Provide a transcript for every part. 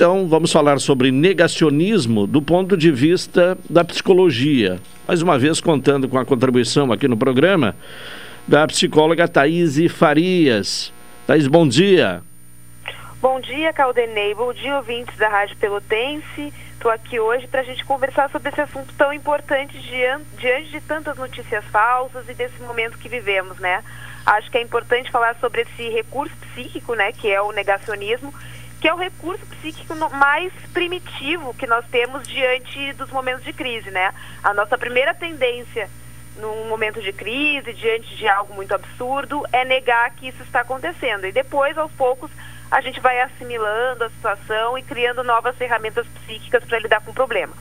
Então, vamos falar sobre negacionismo do ponto de vista da psicologia. Mais uma vez, contando com a contribuição aqui no programa da psicóloga Thaís Farias. Thaís, bom dia. Bom dia, Caldenei. Bom dia, ouvintes da Rádio Pelotense. Estou aqui hoje para a gente conversar sobre esse assunto tão importante diante, de tantas notícias falsas e desse momento que vivemos, né? Acho que é importante falar sobre esse recurso psíquico, né, que é o negacionismo, que é o recurso psíquico mais primitivo que nós temos diante dos momentos de crise, né? A nossa primeira tendência num momento de crise, diante de algo muito absurdo, é negar que isso está acontecendo. E depois, aos poucos, a gente vai assimilando a situação e criando novas ferramentas psíquicas para lidar com o problema.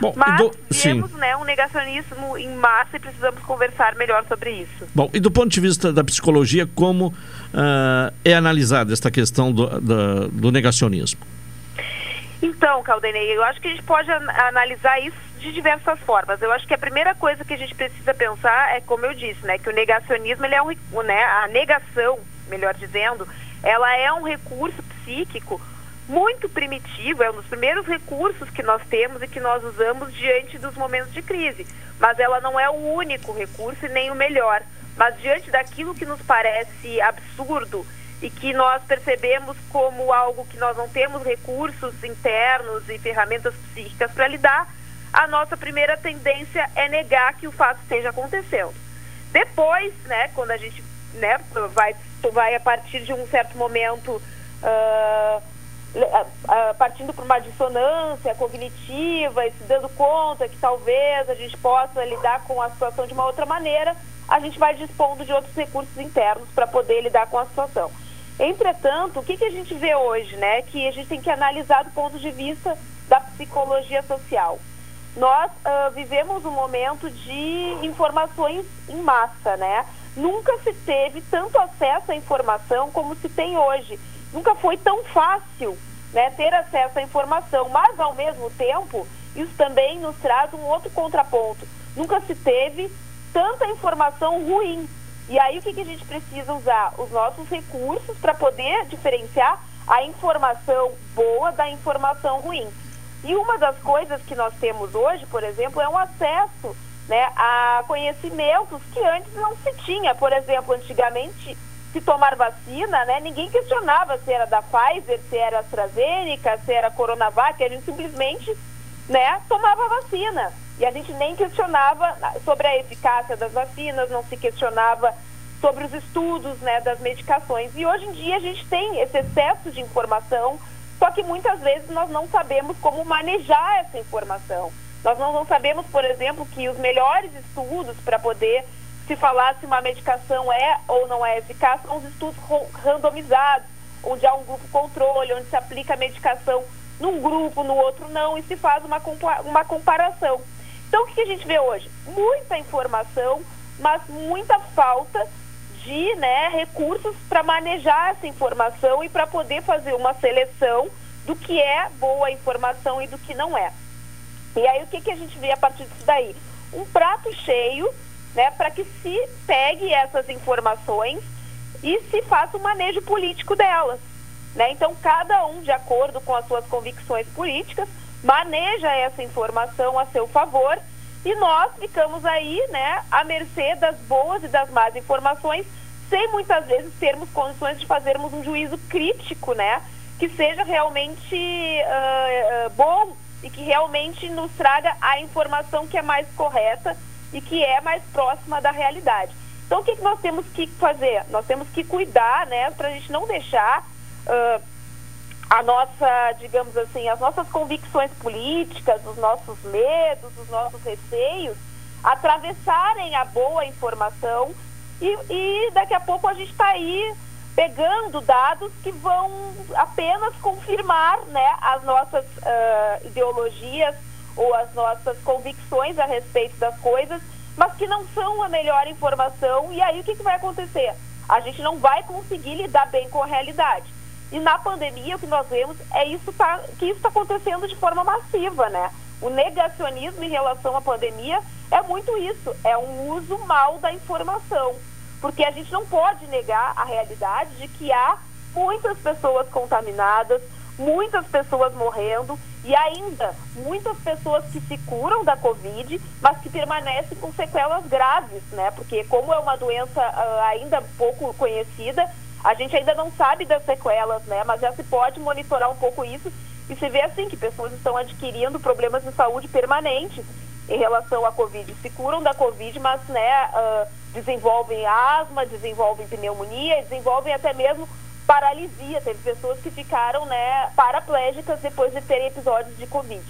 Bom, Mas do... temos né, um negacionismo em massa e precisamos conversar melhor sobre isso. Bom, e do ponto de vista da psicologia, como uh, é analisada esta questão do, do, do negacionismo? Então, Caldenei, eu acho que a gente pode analisar isso de diversas formas. Eu acho que a primeira coisa que a gente precisa pensar é, como eu disse, né, que o negacionismo ele é um, né, a negação, melhor dizendo, ela é um recurso psíquico muito primitivo, é um dos primeiros recursos que nós temos e que nós usamos diante dos momentos de crise. Mas ela não é o único recurso e nem o melhor. Mas diante daquilo que nos parece absurdo e que nós percebemos como algo que nós não temos recursos internos e ferramentas psíquicas para lidar, a nossa primeira tendência é negar que o fato esteja acontecendo. Depois, né, quando a gente né, vai vai a partir de um certo momento uh, partindo para uma dissonância cognitiva e se dando conta que talvez a gente possa lidar com a situação de uma outra maneira, a gente vai dispondo de outros recursos internos para poder lidar com a situação. Entretanto, o que, que a gente vê hoje, né? Que a gente tem que analisar do ponto de vista da psicologia social. Nós uh, vivemos um momento de informações em massa, né? Nunca se teve tanto acesso à informação como se tem hoje. Nunca foi tão fácil né, ter acesso à informação, mas ao mesmo tempo, isso também nos traz um outro contraponto. Nunca se teve tanta informação ruim. E aí o que, que a gente precisa usar? Os nossos recursos para poder diferenciar a informação boa da informação ruim. E uma das coisas que nós temos hoje, por exemplo, é um acesso né, a conhecimentos que antes não se tinha. Por exemplo, antigamente, se tomar vacina, né, ninguém questionava se era da Pfizer, se era AstraZeneca, se era Coronavac, a gente simplesmente né, tomava vacina. E a gente nem questionava sobre a eficácia das vacinas, não se questionava sobre os estudos né, das medicações. E hoje em dia a gente tem esse excesso de informação, só que muitas vezes nós não sabemos como manejar essa informação. Nós não, sabemos, por exemplo, que os melhores estudos para poder se falar se uma medicação é ou não é eficaz são os estudos randomizados, onde há um grupo controle, onde se aplica a medicação num grupo, no outro não, e se faz uma, uma comparação. Então, o que a gente vê hoje? Muita informação, mas muita falta de né, recursos para manejar essa informação e para poder fazer uma seleção do que é boa informação e do que não é. E aí o que, que a gente vê a partir disso daí? Um prato cheio, né, para que se pegue essas informações e se faça um manejo político delas. Né? Então, cada um, de acordo com as suas convicções políticas, maneja essa informação a seu favor e nós ficamos aí né, à mercê das boas e das más informações, sem muitas vezes termos condições de fazermos um juízo crítico, né, que seja realmente uh, uh, bom e que realmente nos traga a informação que é mais correta e que é mais próxima da realidade. Então, o que, que nós temos que fazer? Nós temos que cuidar, né, para a gente não deixar uh, a nossa, digamos assim, as nossas convicções políticas, os nossos medos, os nossos receios, atravessarem a boa informação e, e daqui a pouco a gente está aí pegando dados que vão apenas confirmar né, as nossas uh, ideologias ou as nossas convicções a respeito das coisas, mas que não são a melhor informação. E aí o que, que vai acontecer? A gente não vai conseguir lidar bem com a realidade. E na pandemia o que nós vemos é isso tá, que isso está acontecendo de forma massiva, né? O negacionismo em relação à pandemia é muito isso, é um uso mal da informação porque a gente não pode negar a realidade de que há muitas pessoas contaminadas, muitas pessoas morrendo e ainda muitas pessoas que se curam da Covid, mas que permanecem com sequelas graves, né? Porque como é uma doença uh, ainda pouco conhecida, a gente ainda não sabe das sequelas, né? Mas já se pode monitorar um pouco isso e se vê assim que pessoas estão adquirindo problemas de saúde permanentes em relação à Covid. Se curam da Covid, mas né, uh, desenvolvem asma, desenvolvem pneumonia, desenvolvem até mesmo paralisia. Teve pessoas que ficaram né, paraplégicas depois de terem episódios de Covid.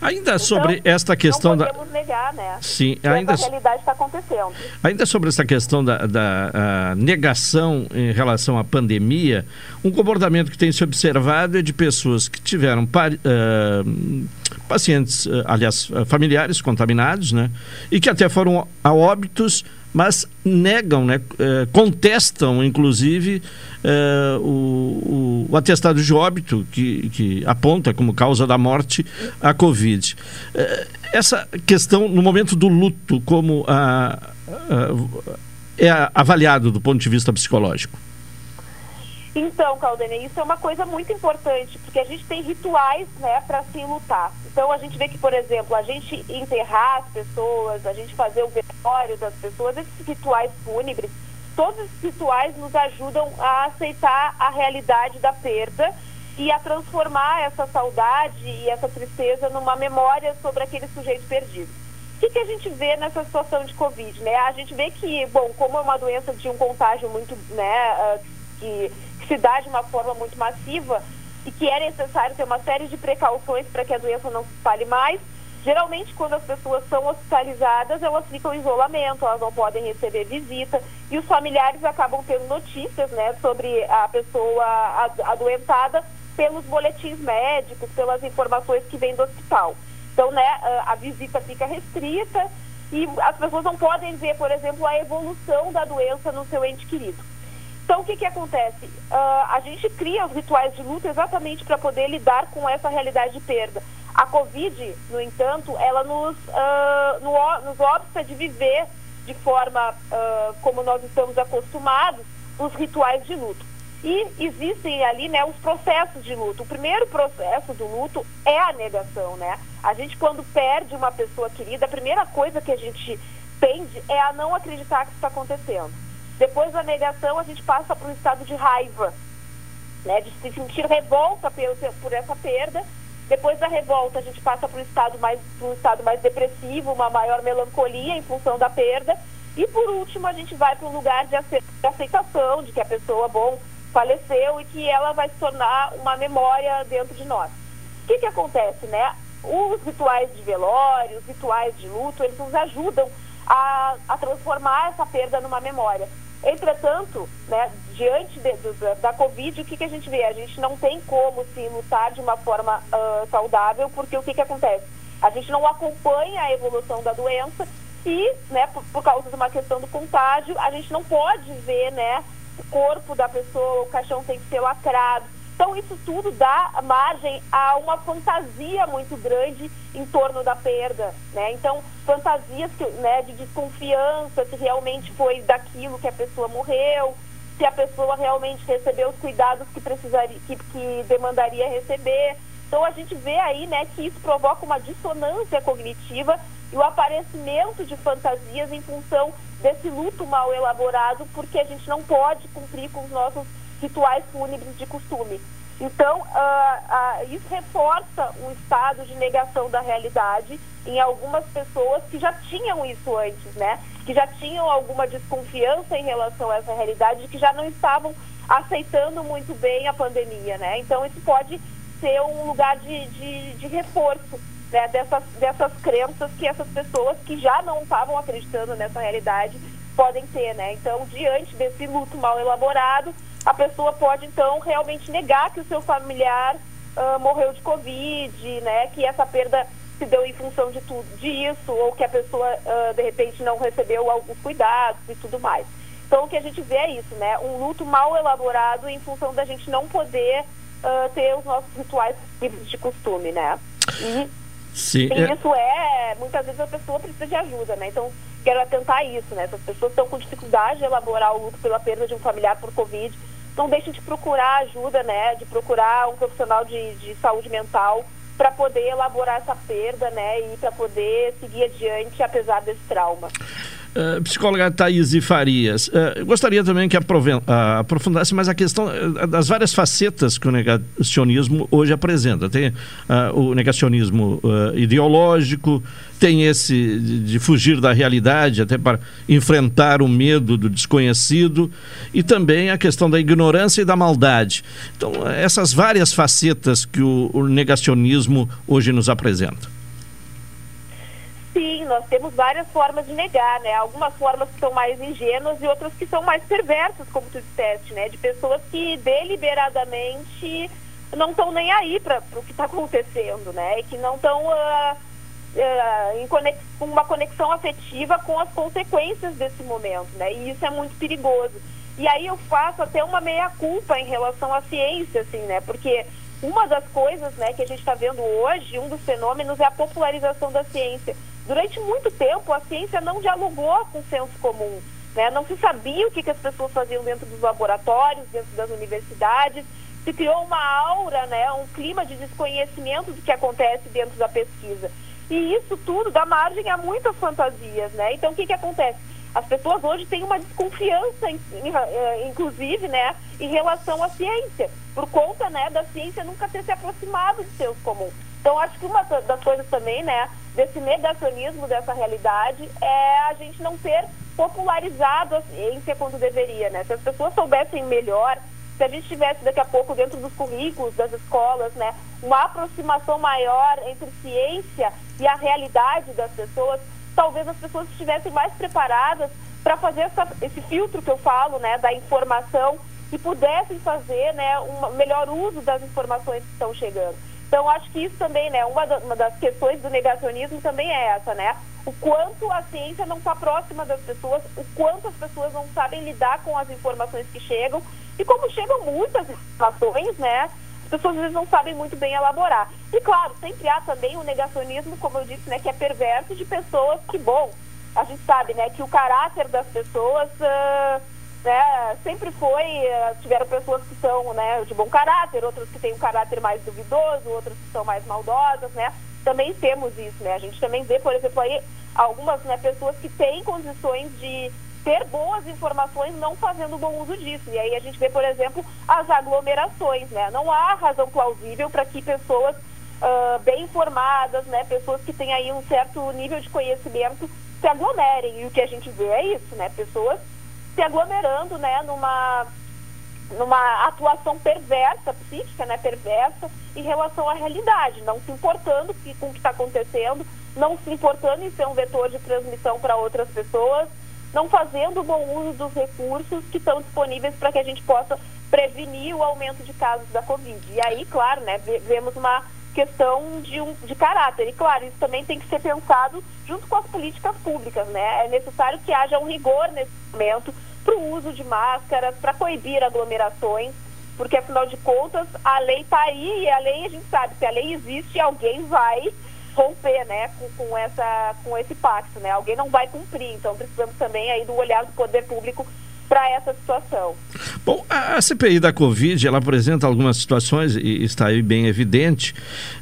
Ainda então, sobre esta questão não podemos da. negar, né? Sim, ainda. Essa realidade está acontecendo. Ainda sobre essa questão da, da negação em relação à pandemia, um comportamento que tem se observado é de pessoas que tiveram uh, pacientes, uh, aliás, familiares contaminados, né? E que até foram a óbitos mas negam, né, eh, contestam, inclusive, eh, o, o, atestado de óbito que, que aponta como causa da morte a Covid. Eh, essa questão, no momento do luto, como a, a, é avaliado do ponto de vista psicológico? Então, Caldene, isso é uma coisa muito importante, porque a gente tem rituais né, para se lutar. Então, a gente vê que, por exemplo, a gente enterrar as pessoas, a gente fazer o velório das pessoas, esses rituais fúnebres, todos esses rituais nos ajudam a aceitar a realidade da perda e a transformar essa saudade e essa tristeza numa memória sobre aquele sujeito perdido. O que, que a gente vê nessa situação de Covid? Né? A gente vê que, bom, como é uma doença de um contágio muito, né, uh, que dá de uma forma muito massiva e que é necessário ter uma série de precauções para que a doença não se espalhe mais. Geralmente, quando as pessoas são hospitalizadas, elas ficam em isolamento, elas não podem receber visita e os familiares acabam tendo notícias né, sobre a pessoa adoentada pelos boletins médicos, pelas informações que vêm do hospital. Então, né, a visita fica restrita e as pessoas não podem ver, por exemplo, a evolução da doença no seu ente querido. Então, o que, que acontece? Uh, a gente cria os rituais de luta exatamente para poder lidar com essa realidade de perda. A Covid, no entanto, ela nos, uh, no, nos obsta de viver de forma uh, como nós estamos acostumados, os rituais de luto. E existem ali né, os processos de luto. O primeiro processo do luto é a negação, né? A gente, quando perde uma pessoa querida, a primeira coisa que a gente tende é a não acreditar que isso está acontecendo. Depois da negação, a gente passa para um estado de raiva, né, de se sentir revolta por, por essa perda. Depois da revolta, a gente passa para um estado mais um estado mais depressivo, uma maior melancolia em função da perda. E por último, a gente vai para um lugar de aceitação de que a pessoa, bom, faleceu e que ela vai se tornar uma memória dentro de nós. O que, que acontece, né? Os rituais de velório, os rituais de luto, eles nos ajudam a, a transformar essa perda numa memória. Entretanto, né, diante de, da Covid, o que, que a gente vê? A gente não tem como se lutar de uma forma uh, saudável, porque o que, que acontece? A gente não acompanha a evolução da doença e, né, por, por, causa de uma questão do contágio, a gente não pode ver, né, o corpo da pessoa, o caixão tem que ser lacrado. Então, isso tudo dá margem a uma fantasia muito grande em torno da perda, né? Então, fantasias que, né, de desconfiança, se realmente foi daquilo que a pessoa morreu, se a pessoa realmente recebeu os cuidados que precisaria, que, que demandaria receber. Então, a gente vê aí, né, que isso provoca uma dissonância cognitiva e o aparecimento de fantasias em função desse luto mal elaborado, porque a gente não pode cumprir com os nossos rituais fúnebres de costume. Então, uh, uh, isso reforça um estado de negação da realidade em algumas pessoas que já tinham isso antes, né? Que já tinham alguma desconfiança em relação a essa realidade, que já não estavam aceitando muito bem a pandemia, né? Então, isso pode ser um lugar de, de, de reforço né? dessas, dessas crenças que essas pessoas que já não estavam acreditando nessa realidade podem ter, né? Então, diante desse luto mal elaborado, a pessoa pode então realmente negar que o seu familiar uh, morreu de Covid, né? Que essa perda se deu em função de tudo disso, ou que a pessoa uh, de repente não recebeu alguns cuidados e tudo mais. Então o que a gente vê é isso, né? Um luto mal elaborado em função da gente não poder uh, ter os nossos rituais de costume, né? E, Sim, e é... isso é, muitas vezes a pessoa precisa de ajuda, né? Então quero atentar isso, né? Essas pessoas estão com dificuldade de elaborar o luto pela perda de um familiar por Covid não deixem de procurar ajuda, né, de procurar um profissional de, de saúde mental para poder elaborar essa perda, né, e para poder seguir adiante apesar desse trauma. Uh, psicóloga Thaís Farias, uh, gostaria também que uh, aprofundasse mais a questão eh, das várias facetas que o negacionismo hoje apresenta. Tem o negacionismo ideológico, tem esse de, de, fugir da realidade até para enfrentar o medo do desconhecido e também a questão da ignorância e da maldade. Então, essas várias facetas que o, o negacionismo hoje nos apresenta. Sim, nós temos várias formas de negar, né? Algumas formas que são mais ingênuas e outras que são mais perversas, como tu disseste, né? De pessoas que deliberadamente não estão nem aí para o que está acontecendo, né? E que não estão uh, ah, uh, ah, com uma conexão afetiva com as consequências desse momento, né? E isso é muito perigoso. E aí eu faço até uma meia-culpa em relação à ciência, assim, né? Porque uma das coisas né, que a gente está vendo hoje, um dos fenômenos, é a popularização da ciência. Durante muito tempo, a ciência não dialogou com o senso comum. Né? Não se sabia o que, que as pessoas faziam dentro dos laboratórios, dentro das universidades. Se criou uma aura, né, um clima de desconhecimento do que acontece dentro da pesquisa. E isso tudo dá margem a muitas fantasias. Né? Então, o que, que acontece? As pessoas hoje têm uma desconfiança, eh, inclusive, né, em relação à ciência, por conta né, da ciência nunca ter se aproximado do senso comum. Então, acho que uma das coisas também, né, desse negacionismo dessa realidade é a gente não ter popularizado a ciência quando deveria, né? Se as pessoas soubessem melhor, se a gente tivesse daqui a pouco dentro dos currículos das escolas, né, uma aproximação maior entre ciência e a realidade das pessoas, talvez as pessoas estivessem mais preparadas para fazer essa, esse filtro que eu falo, né, da informação e pudessem fazer, né, um melhor uso das informações que estão chegando. Então, acho que isso também, né, uma, da, uma das questões do negacionismo também é essa, né? O quanto a ciência não está próxima das pessoas, o quanto as pessoas não sabem lidar com as informações que chegam. E como chegam muitas informações, né? As pessoas às vezes não sabem muito bem elaborar. E claro, sempre há também o negacionismo, como eu disse, né, que é perverso de pessoas que, bom, a gente sabe, né, que o caráter das pessoas. Uh, né, sempre foi, eh, tiveram pessoas que são né, de bom caráter, outras que têm um caráter mais duvidoso, outras que são mais maldosas, né? Também temos isso, né? A gente também vê, por exemplo, aí algumas né, pessoas que têm condições de ter boas informações não fazendo bom uso disso. E aí a gente vê, por exemplo, as aglomerações, né? Não há razão plausível para que pessoas uh, bem informadas, né? Pessoas que têm aí um certo nível de conhecimento se aglomerem. E o que a gente vê é isso, né? Pessoas se aglomerando, né, numa numa atuação perversa, psíquica, né, perversa, em relação à realidade, não se importando com o que está acontecendo, não se importando em ser um vetor de transmissão para outras pessoas, não fazendo bom uso dos recursos que estão disponíveis para que a gente possa prevenir o aumento de casos da Covid. E aí, claro, né, vemos uma questão de, um, de caráter. E, claro, isso também tem que ser pensado junto com as políticas públicas, né? É necessário que haja um rigor nesse momento para o uso de máscaras, para coibir aglomerações, porque, afinal de contas, a lei está aí e a lei, a gente sabe, se a lei existe, alguém vai romper, né, com, com, essa, com esse pacto, né? Alguém não vai cumprir, então precisamos também aí do olhar do poder público para essa situação. Bom, a CPI da Covid, ela apresenta algumas situações, e está aí bem evidente,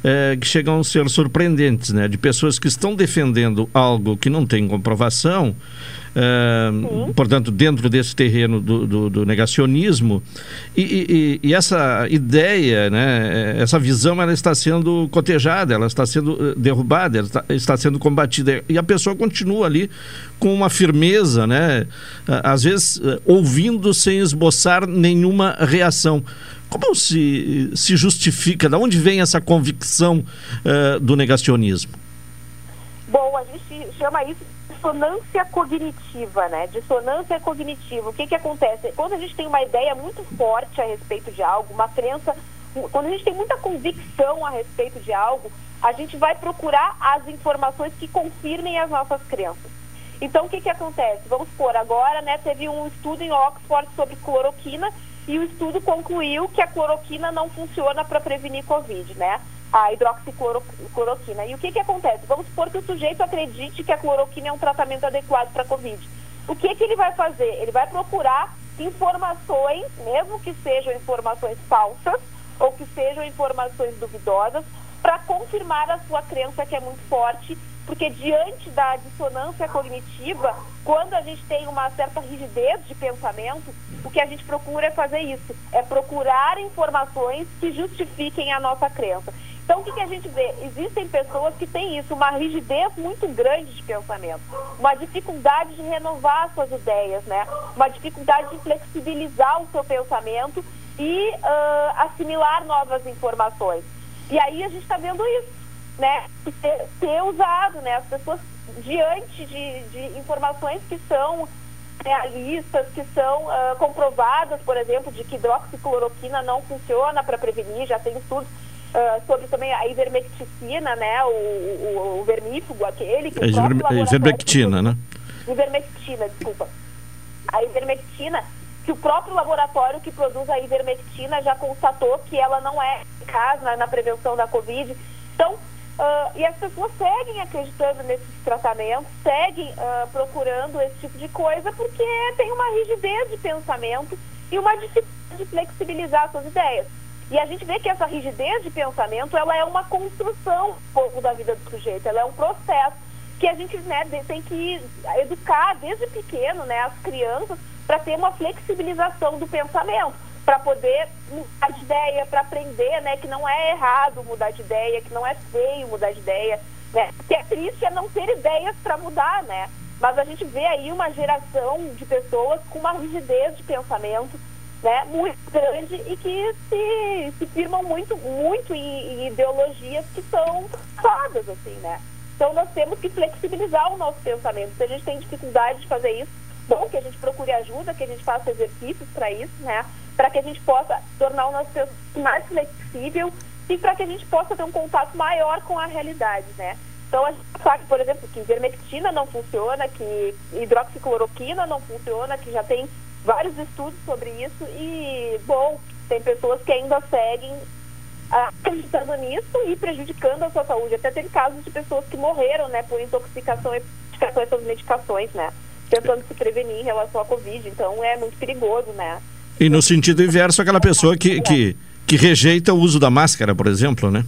é, que chegam a ser surpreendentes, né? De pessoas que estão defendendo algo que não tem comprovação, Uh, portanto, dentro desse terreno do, do, do negacionismo. E, e, e, essa ideia, né, essa visão, ela está sendo cotejada, ela está sendo eh, derrubada, ela está, está sendo combatida. E a pessoa continua ali com uma firmeza, né, às vezes eh, ouvindo sem esboçar nenhuma reação. Como se, se justifica? De onde vem essa convicção uh, do negacionismo? Bom, a gente chama isso dissonância cognitiva, né? Dissonância cognitiva. O que que acontece? Quando a gente tem uma ideia muito forte a respeito de algo, uma crença, quando a gente tem muita convicção a respeito de algo, a gente vai procurar as informações que confirmem as nossas crenças. Então, o que que acontece? Vamos supor, agora, né, teve um estudo em Oxford sobre cloroquina e o estudo concluiu que a cloroquina não funciona para prevenir Covid, né? A hidroxicloroquina. E o que, que acontece? Vamos supor que o sujeito acredite que a cloroquina é um tratamento adequado para a Covid. O que, que ele vai fazer? Ele vai procurar informações, mesmo que sejam informações falsas ou que sejam informações duvidosas, para confirmar a sua crença que é muito forte, porque diante da dissonância cognitiva, quando a gente tem uma certa rigidez de pensamento, o que a gente procura é fazer isso, é procurar informações que justifiquem a nossa crença. Então, o que, que a gente vê? Existem pessoas que têm isso, uma rigidez muito grande de pensamento, uma dificuldade de renovar suas ideias, né? uma dificuldade de flexibilizar o seu pensamento e uh, assimilar novas informações. E aí a gente está vendo isso, né? Ter, ter, usado, né? As pessoas diante de, de informações que são realistas, que são uh, comprovadas, por exemplo, de que hidroxicloroquina não funciona para prevenir, já tem estudos Uh, sobre também a ivermecticina, né, o, o, o vermífugo, aquele que a ivermectina, né? Ivermectina, desculpa. A ivermectina, que o próprio laboratório que produz a ivermectina já constatou que ela não é eficaz na, na prevenção da Covid. Então, uh, e as pessoas seguem acreditando nesses tratamentos, seguem uh, procurando esse tipo de coisa porque tem uma rigidez de pensamento e uma dificuldade de flexibilizar suas ideias. E a gente vê que essa rigidez de pensamento, ela é uma construção pouco da vida do sujeito, ela é um processo que a gente né, tem que educar desde pequeno né, as crianças para ter uma flexibilização do pensamento, para poder mudar de ideia, para aprender né, que não é errado mudar de ideia, que não é feio mudar de ideia. Né? Que é triste é não ter ideias para mudar, né? Mas a gente vê aí uma geração de pessoas com uma rigidez de pensamento né, muito grande e que se, se firmam muito, muito em, em ideologias que são fadas, assim, né? Então nós temos que flexibilizar o nosso pensamento. Se a gente tem dificuldade de fazer isso, bom que a gente procure ajuda, que a gente faça exercícios para isso, né? Para que a gente possa tornar o nosso pensamento mais flexível e para que a gente possa ter um contato maior com a realidade, né? Então a gente sabe, por exemplo, que ivermectina não funciona, que hidroxicloroquina não funciona, que já tem vários estudos sobre isso e, bom, tem pessoas que ainda seguem acreditando nisso e prejudicando a sua saúde. Até teve casos de pessoas que morreram, né, por intoxicação e intoxicação essas medicações, né, tentando se prevenir em relação à Covid. Então é muito perigoso, né. E no sentido inverso, aquela pessoa que, que, que rejeita o uso da máscara, por exemplo, né?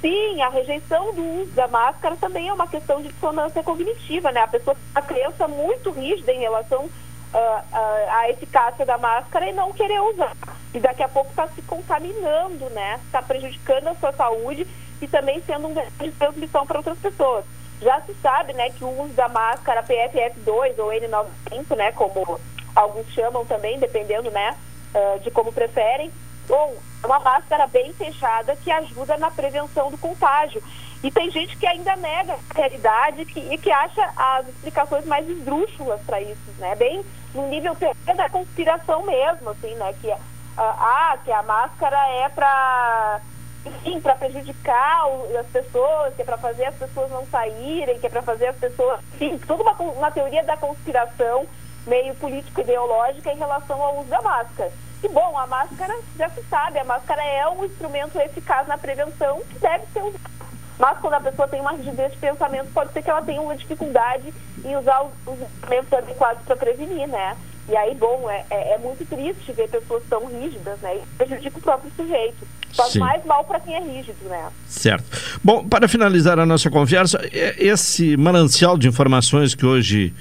Sim, a rejeição do uso da máscara também é uma questão de dissonância cognitiva, né? A pessoa tem uma crença muito rígida em relação uh, a eficácia da máscara e não querer usar. E daqui a pouco está se contaminando, né? Está prejudicando a sua saúde e também sendo um de transmissão para outras pessoas. Já se sabe, né, que o uso da máscara PFF2 ou N95, né, como alguns chamam também, dependendo, né, uh, de como preferem, ou uma máscara bem fechada que ajuda na prevenção do contágio. E tem gente que ainda nega a realidade que, e que acha as explicações mais esdrúxulas para isso, né? Bem no nível da conspiração mesmo, assim, né? Que, ah, que a máscara é para enfim, para prejudicar as pessoas, que é para fazer as pessoas não saírem, que é para fazer as pessoas, enfim, toda uma, uma teoria da conspiração meio político-ideológica em relação ao uso da máscara. E bom, a máscara, já se sabe, a máscara é um instrumento eficaz na prevenção que deve ser usado mas quando a pessoa tem uma rigidez de pensamento, pode ser que ela tenha uma dificuldade em usar os instrumentos adequados para prevenir, né? E aí, bom, é, é, é, muito triste ver pessoas tão rígidas, né? E prejudica o próprio sujeito. Faz Sim. mais mal para quem é rígido, né? Certo. Bom, para finalizar a nossa conversa, esse manancial de informações que hoje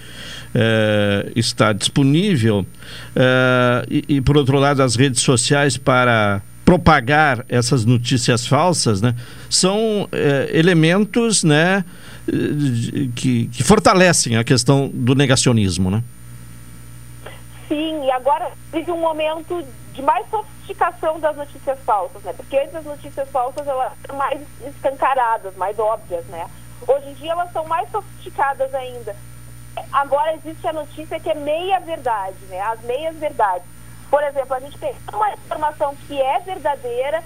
é, está disponível é, e, e, por outro lado, as redes sociais para propagar essas notícias falsas, né, são é, elementos, né, que, que fortalecem a questão do negacionismo, né? Sim, e agora vive um momento de mais sofisticação das notícias falsas, né? Porque antes as notícias falsas elas eram mais escancaradas, mais óbvias, né? Hoje em dia elas são mais sofisticadas ainda. Agora existe a notícia que é meia verdade, né? As meias verdades. Por exemplo, a gente pegar uma informação que é verdadeira,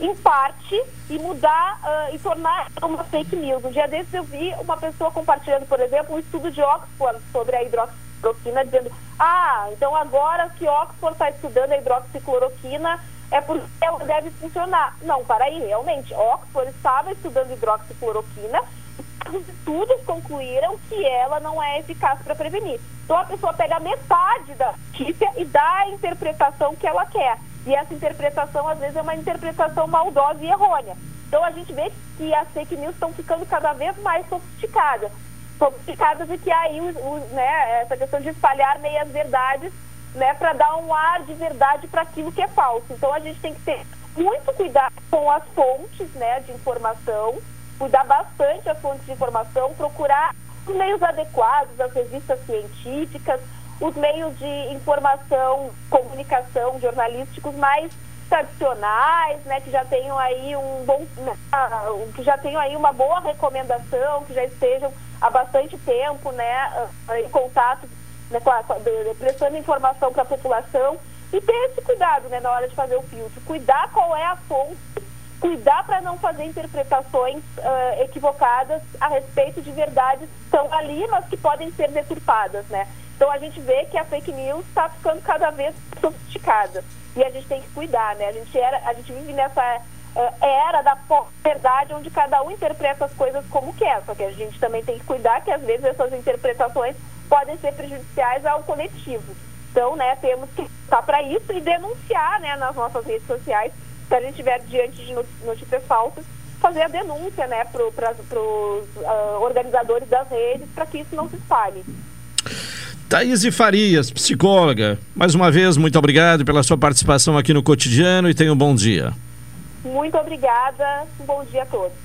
em parte, e mudar uh, e tornar uma fake news. Um dia desses eu vi uma pessoa compartilhando, por exemplo, um estudo de Oxford sobre a hidroxicloroquina, dizendo: ah, então agora que Oxford está estudando a hidroxicloroquina, é porque ela deve funcionar. Não, para aí, realmente, Oxford estava estudando hidroxicloroquina, os estudos concluíram que ela não é eficaz para prevenir. Então a pessoa pega metade da notícia e dá a interpretação que ela quer. E essa interpretação, às vezes, é uma interpretação maldosa e errônea. Então a gente vê que as fake news estão ficando cada vez mais sofisticadas. Sofisticadas e que aí o, o, né, essa questão de espalhar meias verdades né, para dar um ar de verdade para aquilo que é falso. Então a gente tem que ter muito cuidado com as fontes né, de informação, cuidar bastante as fontes de informação, procurar os meios adequados, as revistas científicas, os meios de informação, comunicação, jornalísticos mais tradicionais, né, que já tenham aí um bom, né, que já tenham aí uma boa recomendação, que já estejam há bastante tempo, né, em contato, né, com a, prestando informação para a população e ter esse cuidado, né, na hora de fazer o filtro, cuidar qual é a fonte, cuidar para não fazer interpretações uh, equivocadas a respeito de verdades que estão ali, mas que podem ser deturpadas, né. Então a gente vê que a fake news está ficando cada vez sofisticada e a gente tem que cuidar, né? A gente era, a gente vive nessa uh, era da verdade onde cada um interpreta as coisas como quer, só que a gente também tem que cuidar que às vezes essas interpretações podem ser prejudiciais ao coletivo. Então, né, temos que estar para isso e denunciar, né, nas nossas redes sociais, se a gente estiver diante de notícias falsas, fazer a denúncia, né, para os uh, organizadores das redes, para que isso não se espalhe. Thaís Farias, psicóloga, mais uma vez, muito obrigado pela sua participação aqui no Cotidiano e tenha um bom dia. Muito obrigada, um bom dia a todos.